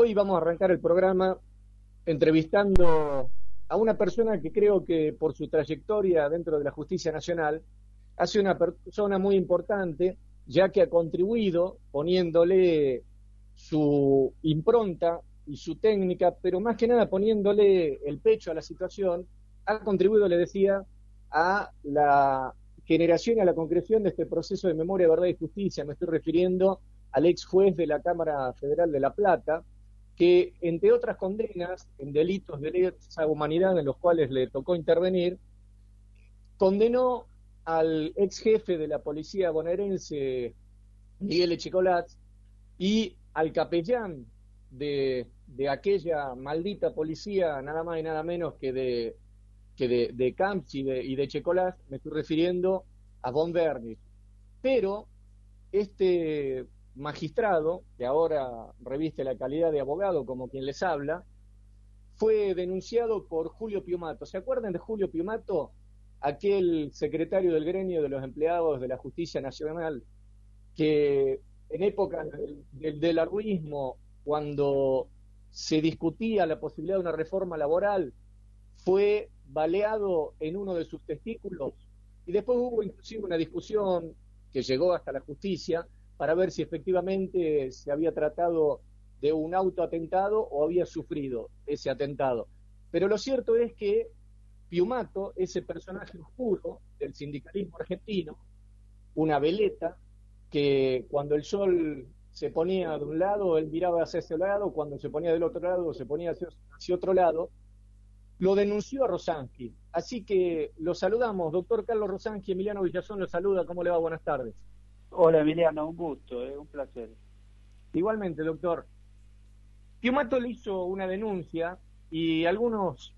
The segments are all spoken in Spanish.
hoy vamos a arrancar el programa entrevistando a una persona que creo que por su trayectoria dentro de la justicia nacional hace una persona muy importante, ya que ha contribuido poniéndole su impronta y su técnica, pero más que nada poniéndole el pecho a la situación, ha contribuido, le decía, a la generación y a la concreción de este proceso de memoria, verdad y justicia. Me estoy refiriendo al ex juez de la Cámara Federal de La Plata, que entre otras condenas en delitos de lesa humanidad en los cuales le tocó intervenir, condenó al ex jefe de la policía bonaerense, Miguel Echecolat, y al capellán de, aquella maldita policía, nada más y nada menos que de, que de, de Camps y de, y de me estoy refiriendo a Von Bernis. Pero este magistrado, que ahora reviste la calidad de abogado como quien les habla, fue denunciado por Julio Piumato. ¿Se acuerdan de Julio Piumato? Aquel secretario del gremio de los empleados de la Justicia Nacional que en época del, del, cuando se discutía la posibilidad de una reforma laboral, fue baleado en uno de sus testículos y después hubo inclusive una discusión que llegó hasta la justicia para ver si efectivamente se había tratado de un autoatentado o había sufrido ese atentado. Pero lo cierto es que Piumato, ese personaje oscuro del sindicalismo argentino, una veleta, que cuando el sol se ponía de un lado, él miraba hacia ese lado, cuando se ponía del otro lado, se ponía hacia, otro lado, lo denunció a Rosanqui. Así que lo saludamos, doctor Carlos Rosanqui, Emiliano Villazón lo saluda, ¿cómo le va? Buenas tardes. Hola Emiliano, un gusto, eh, un placer. Igualmente, doctor. Piumato le hizo una denuncia y algunos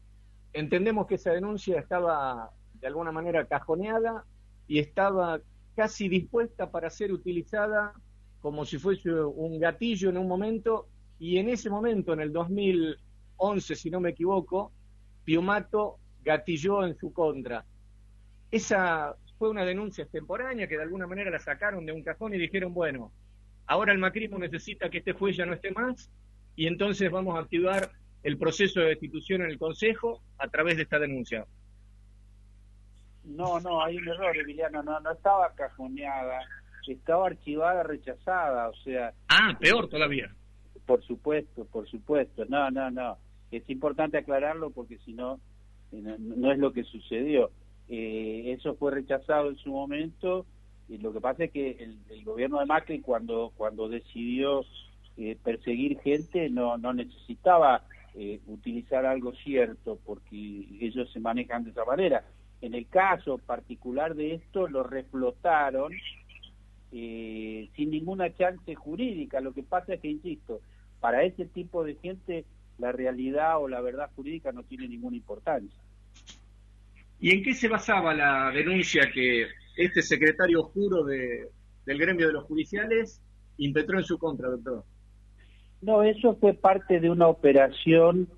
entendemos que esa denuncia estaba de alguna manera cajoneada y estaba casi dispuesta para ser utilizada como si fuese un gatillo en un momento y en ese momento, en el 2011, si no me equivoco, Piumato gatilló en su contra. Esa fue una denuncia extemporánea que de alguna manera la sacaron de un cajón y dijeron, bueno, ahora el macrismo necesita que este juez ya no esté más y entonces vamos a activar el proceso de destitución en el Consejo a través de esta denuncia. No, no, hay un error, Emiliano, no, no estaba cajoneada, estaba archivada, rechazada, o sea... Ah, peor todavía. Por supuesto, por supuesto, no, no, no. Es importante aclararlo porque si no, no, no es lo que sucedió. Eh, eso fue rechazado en su momento y lo que pasa es que el, gobierno de Macri cuando, cuando decidió eh, perseguir gente no, no necesitaba eh, utilizar algo cierto porque ellos se manejan de esa manera. En el caso particular de esto lo reflotaron sin ninguna chance jurídica. Lo que pasa es que, insisto, para ese tipo de gente la realidad o la verdad jurídica no tiene ninguna importancia. ¿Y en qué se basaba la denuncia que este secretario oscuro de, del gremio de los judiciales impetró en su contra, doctor? No, eso fue parte de una operación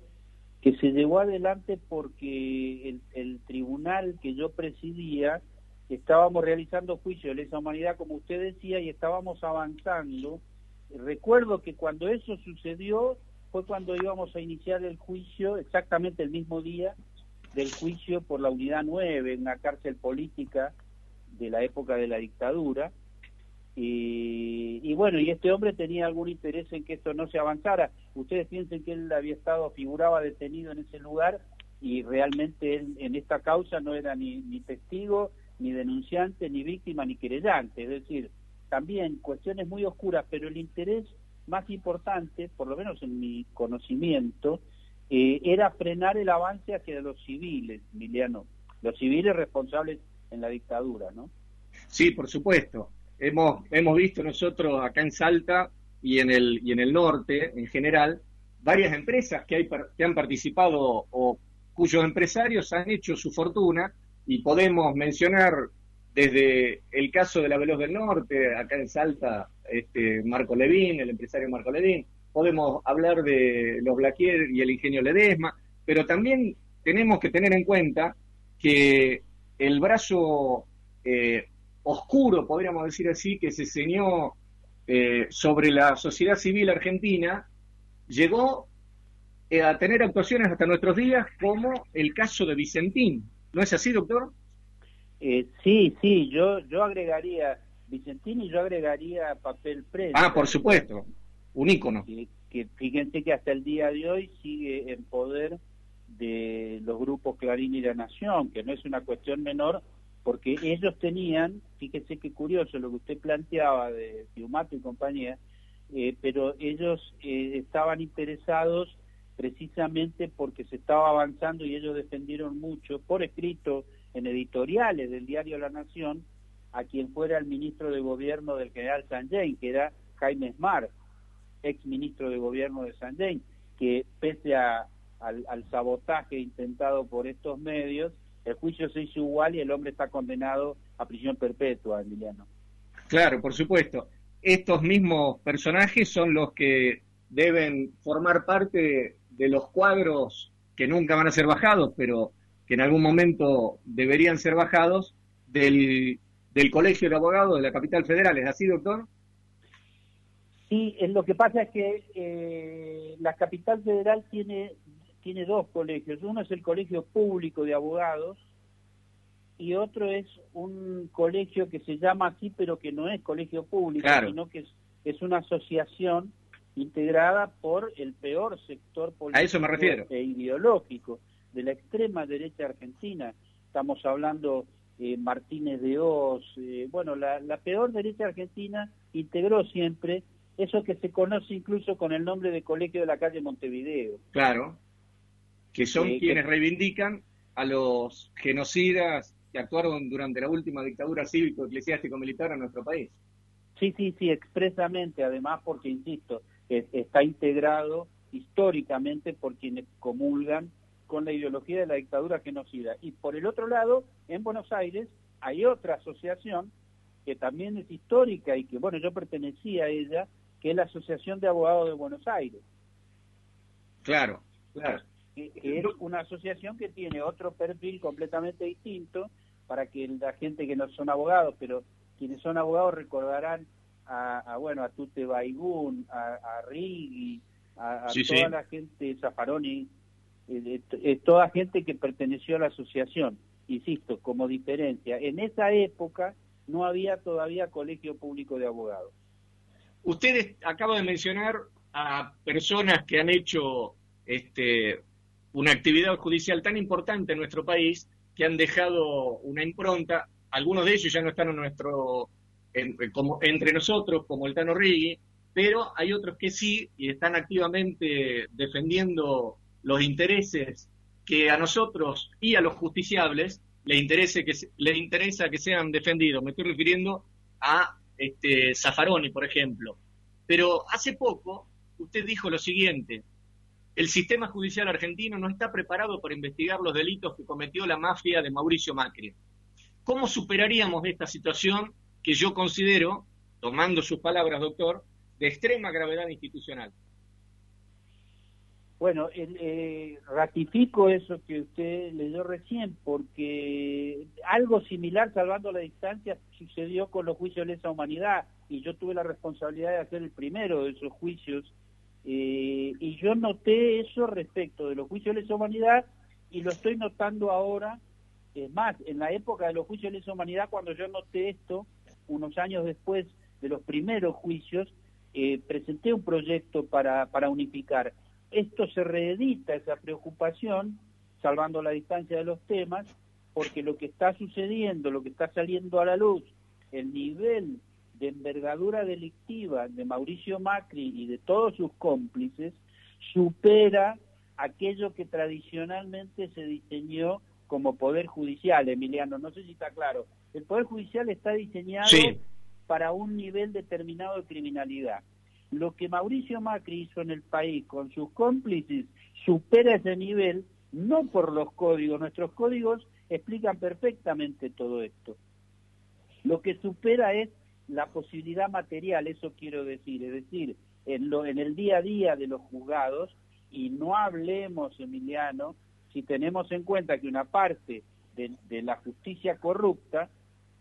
que se llevó adelante porque el, el tribunal que yo presidía estábamos realizando juicio de lesa humanidad, como usted decía, y estábamos avanzando. Recuerdo que cuando eso sucedió fue cuando íbamos a iniciar el juicio, exactamente el mismo día, del juicio por la Unidad 9, una cárcel política de la época de la dictadura. Y, y, bueno, y este hombre tenía algún interés en que esto no se avanzara. Ustedes piensen que él había estado, figuraba detenido en ese lugar y realmente él en esta causa no era ni, ni testigo, ni denunciante, ni víctima, ni querellante. Es decir, también cuestiones muy oscuras, pero el interés más importante, por lo menos en mi conocimiento, eh, era frenar el avance hacia los civiles, Emiliano, los civiles responsables en la dictadura, ¿no? Sí, por supuesto. Hemos, hemos visto nosotros acá en Salta y en el, y en el norte en general varias empresas que, hay, que han participado o cuyos empresarios han hecho su fortuna y podemos mencionar desde el caso de la Veloz del Norte, acá en Salta, este, Marco Levín, el empresario Marco Levín, podemos hablar de los Blaquier y el ingenio Ledesma, pero también tenemos que tener en cuenta que el brazo eh, oscuro, podríamos decir así, que se ceñó eh, sobre la sociedad civil argentina, llegó eh, a tener actuaciones hasta nuestros días, como el caso de Vicentín. ¿No es así, doctor? Eh, sí, sí, yo, yo agregaría Vicentín y yo agregaría papel prensa. Ah, por supuesto, un ícono. Que, fíjense que hasta el día de hoy sigue en poder de los grupos Clarín y La Nación, que no es una cuestión menor, porque ellos tenían, fíjese qué curioso lo que usted planteaba de Fiumato y compañía, eh, pero ellos eh, estaban interesados precisamente porque se estaba avanzando y ellos defendieron mucho, por escrito en editoriales del diario La Nación, a quien fuera el ministro de gobierno del general Sanjay, que era Jaime Smart, ex ministro de gobierno de Sanjay, que pese a, al, al sabotaje intentado por estos medios, el juicio se hizo igual y el hombre está condenado a prisión perpetua, Emiliano. Claro, por supuesto. Estos mismos personajes son los que deben formar parte de los cuadros que nunca van a ser bajados, pero que en algún momento deberían ser bajados del, del Colegio de Abogados de la Capital Federal. ¿Es así, doctor? Sí, lo que pasa es que eh, la Capital Federal tiene, tiene dos colegios. Uno es el Colegio Público de Abogados y otro es un colegio que se llama así, pero que no es colegio público, sino que es, es una asociación integrada por el peor sector político e ideológico de la extrema derecha argentina. Estamos hablando eh, Martínez de Oz, eh, bueno, la, la peor derecha argentina integró siempre eso que se conoce incluso con el nombre de Colegio de la Calle Montevideo. Claro, que son eh, quienes reivindican a los genocidas que actuaron durante la última dictadura cívico-eclesiástico-militar en nuestro país. Sí, sí, sí, expresamente, además porque, insisto, está integrado históricamente por quienes comulgan con la ideología de la dictadura genocida. Y por el otro lado, en Buenos Aires hay otra asociación que también es histórica y que, bueno, yo pertenecía a ella, que es la Asociación de Abogados de Buenos Aires. Claro, claro. Que, es una asociación que tiene otro perfil completamente distinto para que la gente que no son abogados, pero quienes son abogados recordarán a, bueno, a Tute Baigún, a, a Riggi, a, toda la gente, Zaffaroni, eh, eh, toda gente que perteneció a la asociación, insisto, como diferencia. En esa época no había todavía colegio público de abogados. Ustedes acaba de mencionar a personas que han hecho este, una actividad judicial tan importante en nuestro país que han dejado una impronta. Algunos de ellos ya no están en nuestro, como, entre nosotros, como el Tano Rigui, pero hay otros que sí y están activamente defendiendo los intereses que a nosotros y a los justiciables les interesa que sean defendidos. Me estoy refiriendo a este, por ejemplo. Pero hace poco usted dijo lo siguiente, el sistema judicial argentino no está preparado para investigar los delitos que cometió la mafia de Mauricio Macri. ¿Cómo superaríamos esta situación que yo considero, tomando sus palabras, doctor, de extrema gravedad institucional? Bueno, eh, ratifico eso que usted leyó recién, porque algo similar, salvando la distancia, sucedió con los juicios de lesa humanidad, y yo tuve la responsabilidad de hacer el primero de esos juicios, eh, y yo noté eso respecto de los juicios de lesa humanidad, y lo estoy notando ahora, es más, en la época de los juicios de lesa humanidad, cuando yo noté esto, unos años después de los primeros juicios, eh, presenté un proyecto para, para unificar esto se reedita, esa preocupación, salvando la distancia de los temas, porque lo que está sucediendo, lo que está saliendo a la luz, el nivel de envergadura delictiva de Mauricio Macri y de todos sus cómplices, supera aquello que tradicionalmente se diseñó como poder judicial, Emiliano. No sé si está claro. El poder judicial está diseñado para un nivel determinado de criminalidad lo que Mauricio Macri hizo en el país con sus cómplices supera ese nivel, no por los códigos, nuestros códigos explican perfectamente todo esto. Lo que supera es la posibilidad material, eso quiero decir, es decir, en, lo, en el día a día de los juzgados, y no hablemos, Emiliano, si tenemos en cuenta que una parte de, la justicia corrupta,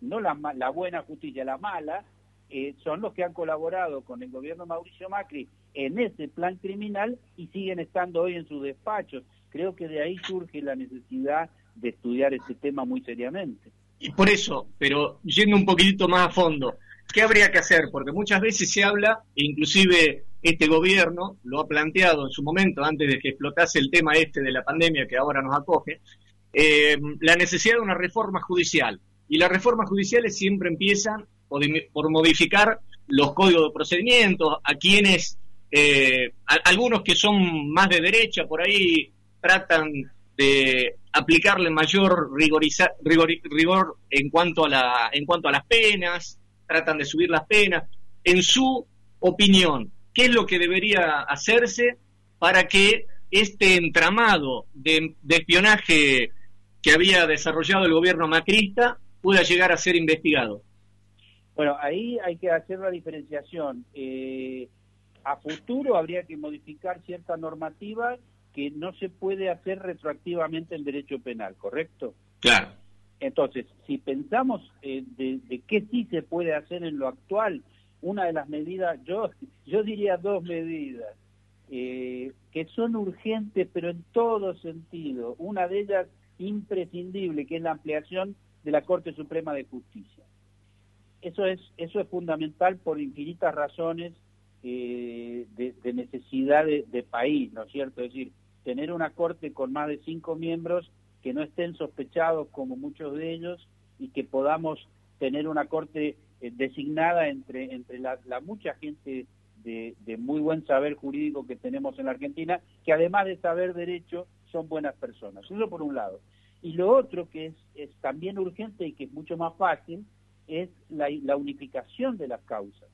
no la, la buena justicia, la mala, eh, son los que han colaborado con el gobierno Mauricio Macri en ese plan criminal y siguen estando hoy en sus despachos. Creo que de ahí surge la necesidad de estudiar este tema muy seriamente. Y por eso, pero yendo un poquitito más a fondo, ¿qué habría que hacer? Porque muchas veces se habla, inclusive este gobierno lo ha planteado en su momento, antes de que explotase el tema este de la pandemia que ahora nos acoge, eh, la necesidad de una reforma judicial. Y las reformas judiciales siempre empiezan por, modificar los códigos de procedimientos, a quienes, eh, algunos que son más de derecha, por ahí tratan de aplicarle mayor rigor, en, cuanto a la, en cuanto a las penas, tratan de subir las penas. En su opinión, ¿qué es lo que debería hacerse para que este entramado de, espionaje que había desarrollado el gobierno macrista pueda llegar a ser investigado? Bueno, ahí hay que hacer la diferenciación. Eh, a futuro habría que modificar cierta normativa que no se puede hacer retroactivamente en derecho penal, ¿correcto? Claro. Entonces, si pensamos eh, de, de, qué sí se puede hacer en lo actual, una de las medidas, yo, yo diría dos medidas, eh, que son urgentes, pero en todo sentido. Una de ellas imprescindible, que es la ampliación de la Corte Suprema de Justicia. Eso es, eso es fundamental por infinitas razones eh, de, necesidad de, de, país, ¿no es cierto? Es decir, tener una corte con más de cinco miembros que no estén sospechados como muchos de ellos y que podamos tener una corte eh, designada entre, entre la, mucha gente de, muy buen saber jurídico que tenemos en la Argentina, que además de saber derecho son buenas personas. Eso por un lado. Y lo otro que es, es también urgente y que es mucho más fácil es la, unificación de las causas.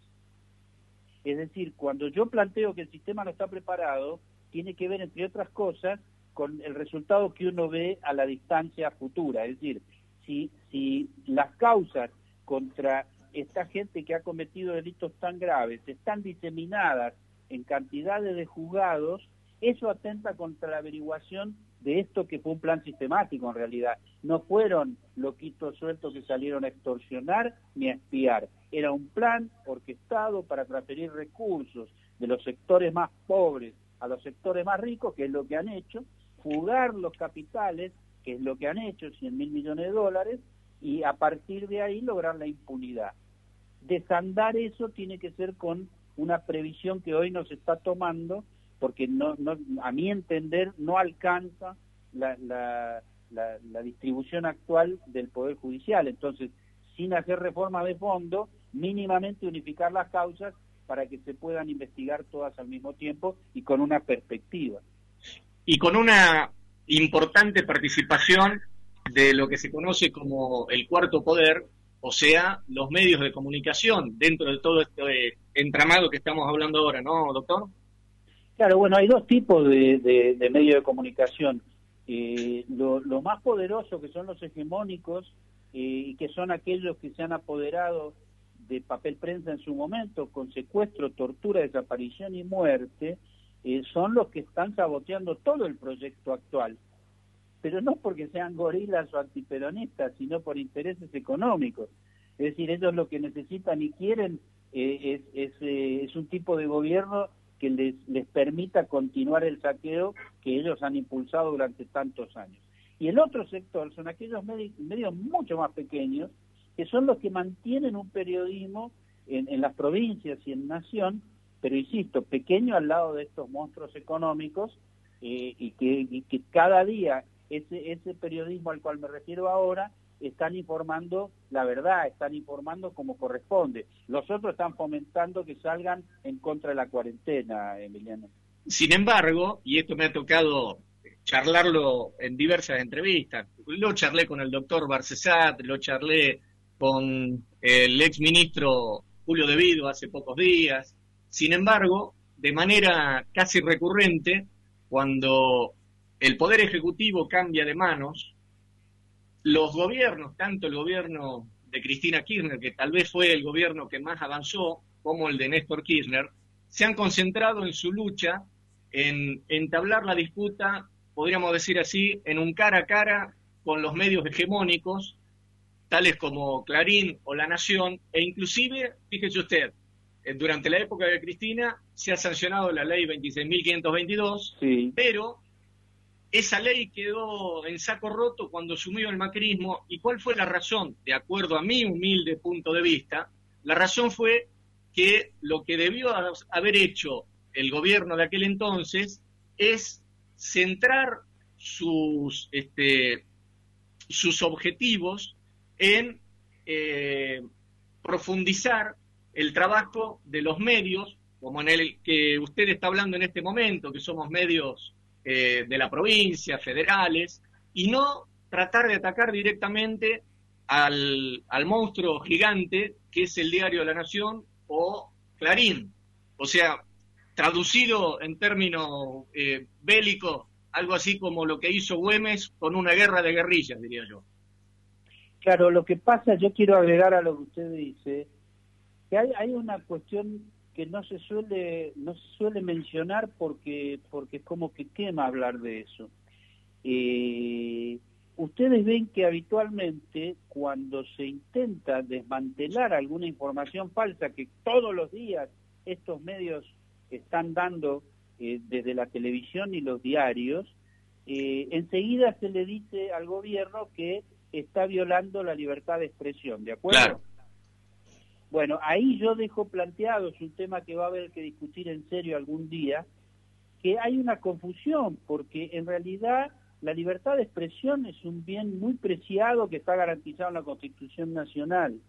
Es decir, cuando yo planteo que el sistema no está preparado, tiene que ver, entre otras cosas, con el resultado que uno ve a la distancia futura. Es decir, si, si las causas contra esta gente que ha cometido delitos tan graves están diseminadas en cantidades de juzgados, eso atenta contra la averiguación de esto que fue un plan sistemático en realidad. No fueron loquitos sueltos que salieron a extorsionar ni a espiar. Era un plan orquestado para transferir recursos de los sectores más pobres a los sectores más ricos, que es lo que han hecho, fugar los capitales, que es lo que han hecho, 100 mil millones de dólares, y a partir de ahí lograr la impunidad. Desandar eso tiene que ser con una previsión que hoy nos está tomando, porque no, no, a mi entender no alcanza la, la, la distribución actual del Poder Judicial. Entonces, sin hacer reforma de fondo, mínimamente unificar las causas para que se puedan investigar todas al mismo tiempo y con una perspectiva. Y con una importante participación de lo que se conoce como el cuarto poder, o sea, los medios de comunicación dentro de todo este entramado que estamos hablando ahora, ¿no, doctor? Claro, bueno, hay dos tipos de, medios de comunicación. Eh, lo, más poderoso que son los hegemónicos y que son aquellos que se han apoderado de papel prensa en su momento, con secuestro, tortura, desaparición y muerte, eh, son los que están saboteando todo el proyecto actual. Pero no porque sean gorilas o antiperonistas, sino por intereses económicos. Es decir, ellos lo que necesitan y quieren eh, eh, es, un tipo de gobierno que les, les permita continuar el saqueo que ellos han impulsado durante tantos años. Y el otro sector son aquellos medios mucho más pequeños, que son los que mantienen un periodismo en, las provincias y en nación, pero insisto, pequeño al lado de estos monstruos económicos eh, y, que, que, cada día ese, ese periodismo al cual me refiero ahora están informando la verdad, están informando como corresponde. Los otros están fomentando que salgan en contra de la cuarentena, Emiliano. Sin embargo, y esto me ha tocado charlarlo en diversas entrevistas, lo charlé con el doctor Barcesat, lo charlé con el ex ministro Julio De Vido hace pocos días. Sin embargo, de manera casi recurrente, cuando el Poder Ejecutivo cambia de manos, los gobiernos, tanto el gobierno de Cristina Kirchner, que tal vez fue el gobierno que más avanzó, como el de Néstor Kirchner, se han concentrado en su lucha en entablar la disputa, podríamos decir así, en un cara a cara con los medios hegemónicos tales como Clarín o La Nación, e inclusive, fíjese usted, eh, durante la época de Cristina se ha sancionado la ley 26.522, pero esa ley quedó en saco roto cuando asumió el macrismo. ¿Y cuál fue la razón? De acuerdo a mi humilde punto de vista, la razón fue que lo que debió haber hecho el gobierno de aquel entonces es centrar sus, este, sus objetivos en eh, profundizar el trabajo de los medios, como en el que usted está hablando en este momento, que somos medios eh, de la provincia, federales, y no tratar de atacar directamente al, al monstruo gigante que es el diario de la Nación o Clarín. O sea, traducido en términos eh, bélicos, algo así como lo que hizo Güemes con una guerra de guerrillas, diría yo. Claro, lo que pasa, yo quiero agregar a lo que usted dice, que hay, hay una cuestión que no se suele no se suele mencionar porque porque es como que quema hablar de eso. Eh, ustedes ven que habitualmente cuando se intenta desmantelar alguna información falsa que todos los días estos medios están dando eh, desde la televisión y los diarios, eh, enseguida se le dice al gobierno que está violando la libertad de expresión, ¿de acuerdo? Bueno, ahí yo dejo planteado, es un tema que va a haber que discutir en serio algún día, que hay una confusión, porque en realidad la libertad de expresión es un bien muy preciado que está garantizado en la Constitución Nacional.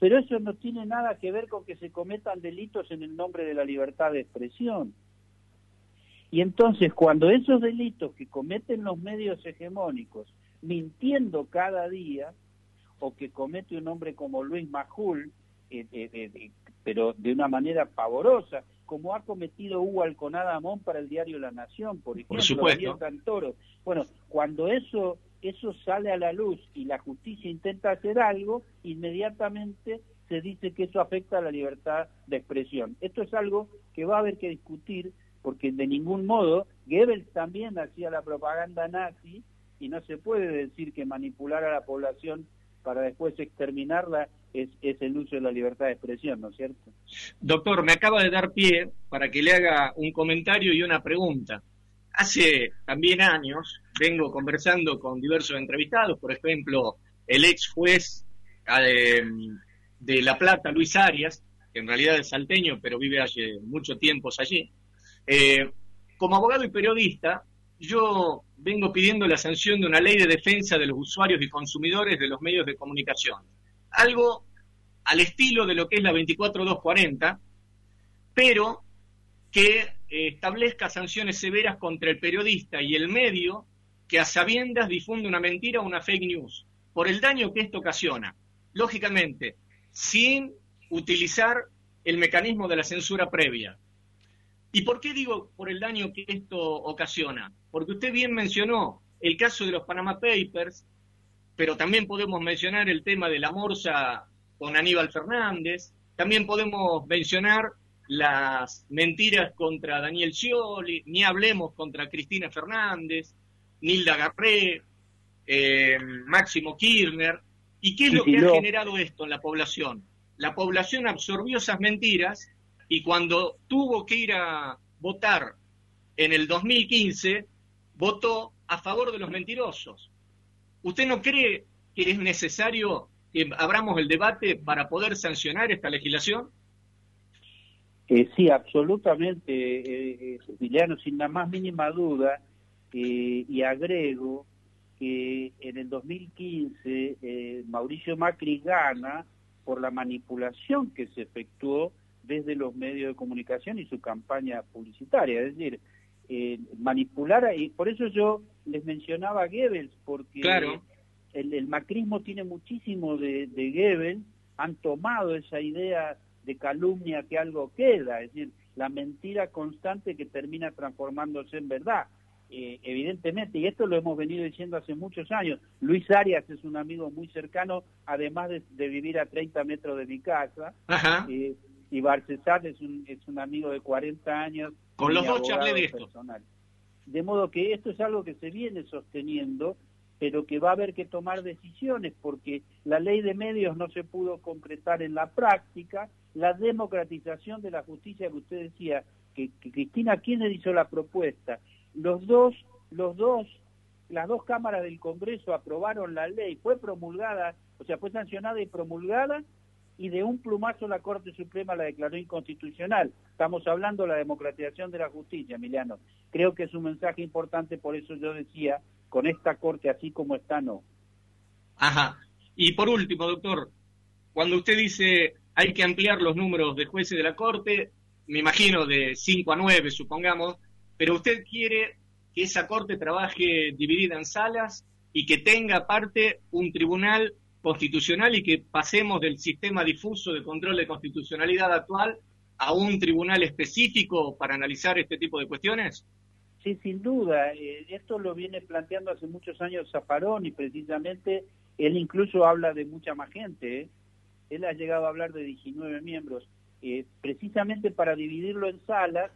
Pero eso no tiene nada que ver con que se cometan delitos en el nombre de la libertad de expresión. Y entonces, cuando esos delitos que cometen los medios hegemónicos, mintiendo cada día, o que comete un hombre como Luis Majul, eh, eh, eh, pero de una manera pavorosa, como ha cometido Hugo Alconada Amón para el diario La Nación, por ejemplo, por. Bueno, cuando eso eso sale a la luz y la justicia intenta hacer algo, inmediatamente se dice que eso afecta a la libertad de expresión. Esto es algo que va a haber que discutir porque de ningún modo Goebbels también hacía la propaganda nazi y no se puede decir que manipular a la población para después exterminarla es, es, el uso de la libertad de expresión, ¿no es cierto? Doctor, me acaba de dar pie para que le haga un comentario y una pregunta. Hace también años vengo conversando con diversos entrevistados, por ejemplo, el ex juez eh, de, La Plata, Luis Arias, que en realidad es salteño, pero vive hace mucho tiempo allí. Eh, como abogado y periodista, yo vengo pidiendo la sanción de una ley de defensa de los usuarios y consumidores de los medios de comunicación. Algo al estilo de lo que es la 24240, pero que eh, establezca sanciones severas contra el periodista y el medio que a sabiendas difunde una mentira o una fake news, por el daño que esto ocasiona. Lógicamente, sin utilizar el mecanismo de la censura previa. ¿Y por qué digo por el daño que esto ocasiona? Porque usted bien mencionó el caso de los Panama Papers, pero también podemos mencionar el tema de la morsa con Aníbal Fernández, también podemos mencionar las mentiras contra Daniel Scioli, ni hablemos contra Cristina Fernández, Nilda Garré, eh, Máximo Kirchner. ¿Y qué es lo que ha generado esto en la población? La población absorbió esas mentiras y cuando tuvo que ir a votar en el 2015, votó a favor de los mentirosos. ¿Usted no cree que es necesario que abramos el debate para poder sancionar esta legislación? Eh, sí, absolutamente, eh, eh sin la más mínima duda, eh, y agrego que en el 2015 Mauricio Macri gana por la manipulación que se efectuó desde los medios de comunicación y su campaña publicitaria, es decir, eh, manipular, y por eso yo les mencionaba a Goebbels, porque el, macrismo tiene muchísimo de, de Goebbels, han tomado esa idea de calumnia que algo queda, es decir, la mentira constante que termina transformándose en verdad. Eh, evidentemente, y esto lo hemos venido diciendo hace muchos años, Luis Arias es un amigo muy cercano, además de, vivir a 30 metros de mi casa, eh, y Barcesat es un, es un amigo de 40 años. Con los dos charlé de esto. De modo que esto es algo que se viene sosteniendo pero que va a haber que tomar decisiones porque la ley de medios no se pudo concretar en la práctica, la democratización de la justicia que usted decía, que, Cristina Kirchner hizo la propuesta, los dos, los dos, las dos cámaras del Congreso aprobaron la ley, fue promulgada, o sea, fue sancionada y promulgada y de un plumazo la Corte Suprema la declaró inconstitucional. Estamos hablando de la democratización de la justicia, Emiliano. Creo que es un mensaje importante, por eso yo decía, con esta Corte así como está, no. Ajá. Y por último, doctor, cuando usted dice hay que ampliar los números de jueces de la Corte, me imagino de 5 a 9, supongamos, pero usted quiere que esa Corte trabaje dividida en salas y que tenga aparte un tribunal constitucional y que pasemos del sistema difuso de control de constitucionalidad actual a un tribunal específico para analizar este tipo de cuestiones? Sí, sin duda. Eh, esto lo viene planteando hace muchos años Zaparón y precisamente él incluso habla de mucha más gente. ¿eh? Él ha llegado a hablar de 19 miembros, eh, precisamente para dividirlo en salas,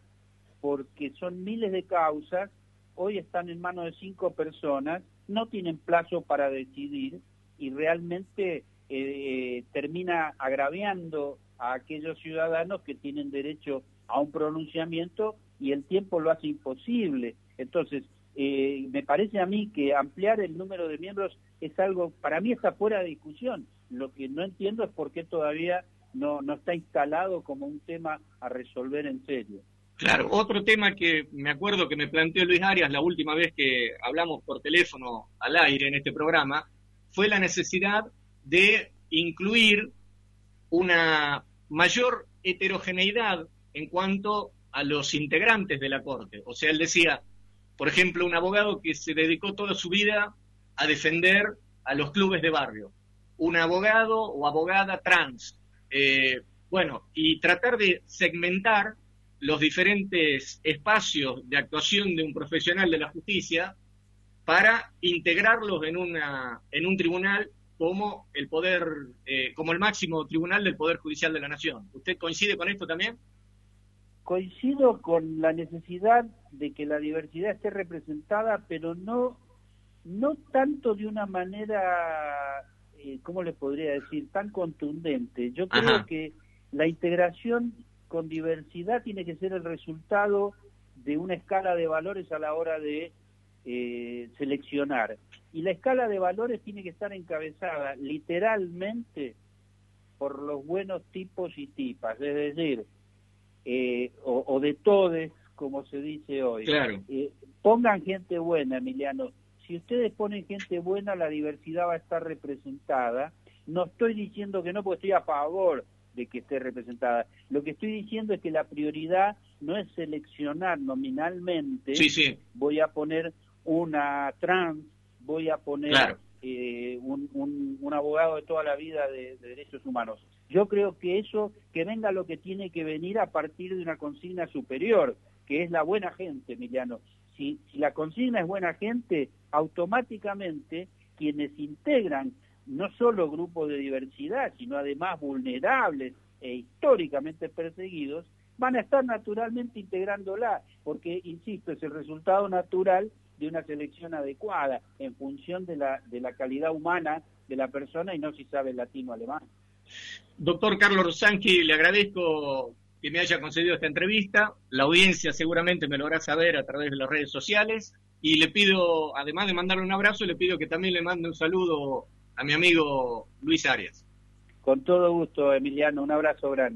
porque son miles de causas, hoy están en manos de cinco personas, no tienen plazo para decidir y realmente eh, termina agraviando a aquellos ciudadanos que tienen derecho a un pronunciamiento y el tiempo lo hace imposible. Entonces, eh, me parece a mí que ampliar el número de miembros es algo, para mí está fuera de discusión. Lo que no entiendo es por qué todavía no, no está instalado como un tema a resolver en serio. Claro, otro tema que me acuerdo que me planteó Luis Arias la última vez que hablamos por teléfono al aire en este programa fue la necesidad de incluir una mayor heterogeneidad en cuanto a los integrantes de la Corte. O sea, él decía, por ejemplo, un abogado que se dedicó toda su vida a defender a los clubes de barrio, un abogado o abogada trans, eh, bueno, y tratar de segmentar los diferentes espacios de actuación de un profesional de la justicia para integrarlos en, una, en un tribunal como el poder, eh, como el máximo tribunal del Poder Judicial de la Nación. ¿Usted coincide con esto también? Coincido con la necesidad de que la diversidad esté representada, pero no, no tanto de una manera, eh, ¿cómo le podría decir?, tan contundente. Yo creo que la integración con diversidad tiene que ser el resultado de una escala de valores a la hora de eh, seleccionar. Y la escala de valores tiene que estar encabezada literalmente por los buenos tipos y tipas, es decir, eh, o, de todes, como se dice hoy. Eh, pongan gente buena, Emiliano. Si ustedes ponen gente buena, la diversidad va a estar representada. No estoy diciendo que no, porque estoy a favor de que esté representada. Lo que estoy diciendo es que la prioridad no es seleccionar nominalmente, voy a poner una trans, voy a poner eh, un, abogado de toda la vida de, derechos humanos. Yo creo que eso, que venga lo que tiene que venir a partir de una consigna superior, que es la buena gente, Emiliano. Si, si la consigna es buena gente, automáticamente quienes integran no solo grupos de diversidad, sino además vulnerables e históricamente perseguidos, van a estar naturalmente integrándola, porque, insisto, es el resultado natural de una selección adecuada en función de la, de la calidad humana de la persona y no si sabe latino o alemán. Doctor Carlos Rosanqui, le agradezco que me haya concedido esta entrevista. La audiencia seguramente me lo hará saber a través de las redes sociales. Y le pido, además de mandarle un abrazo, le pido que también le mande un saludo a mi amigo Luis Arias. Con todo gusto, Emiliano. Un abrazo grande.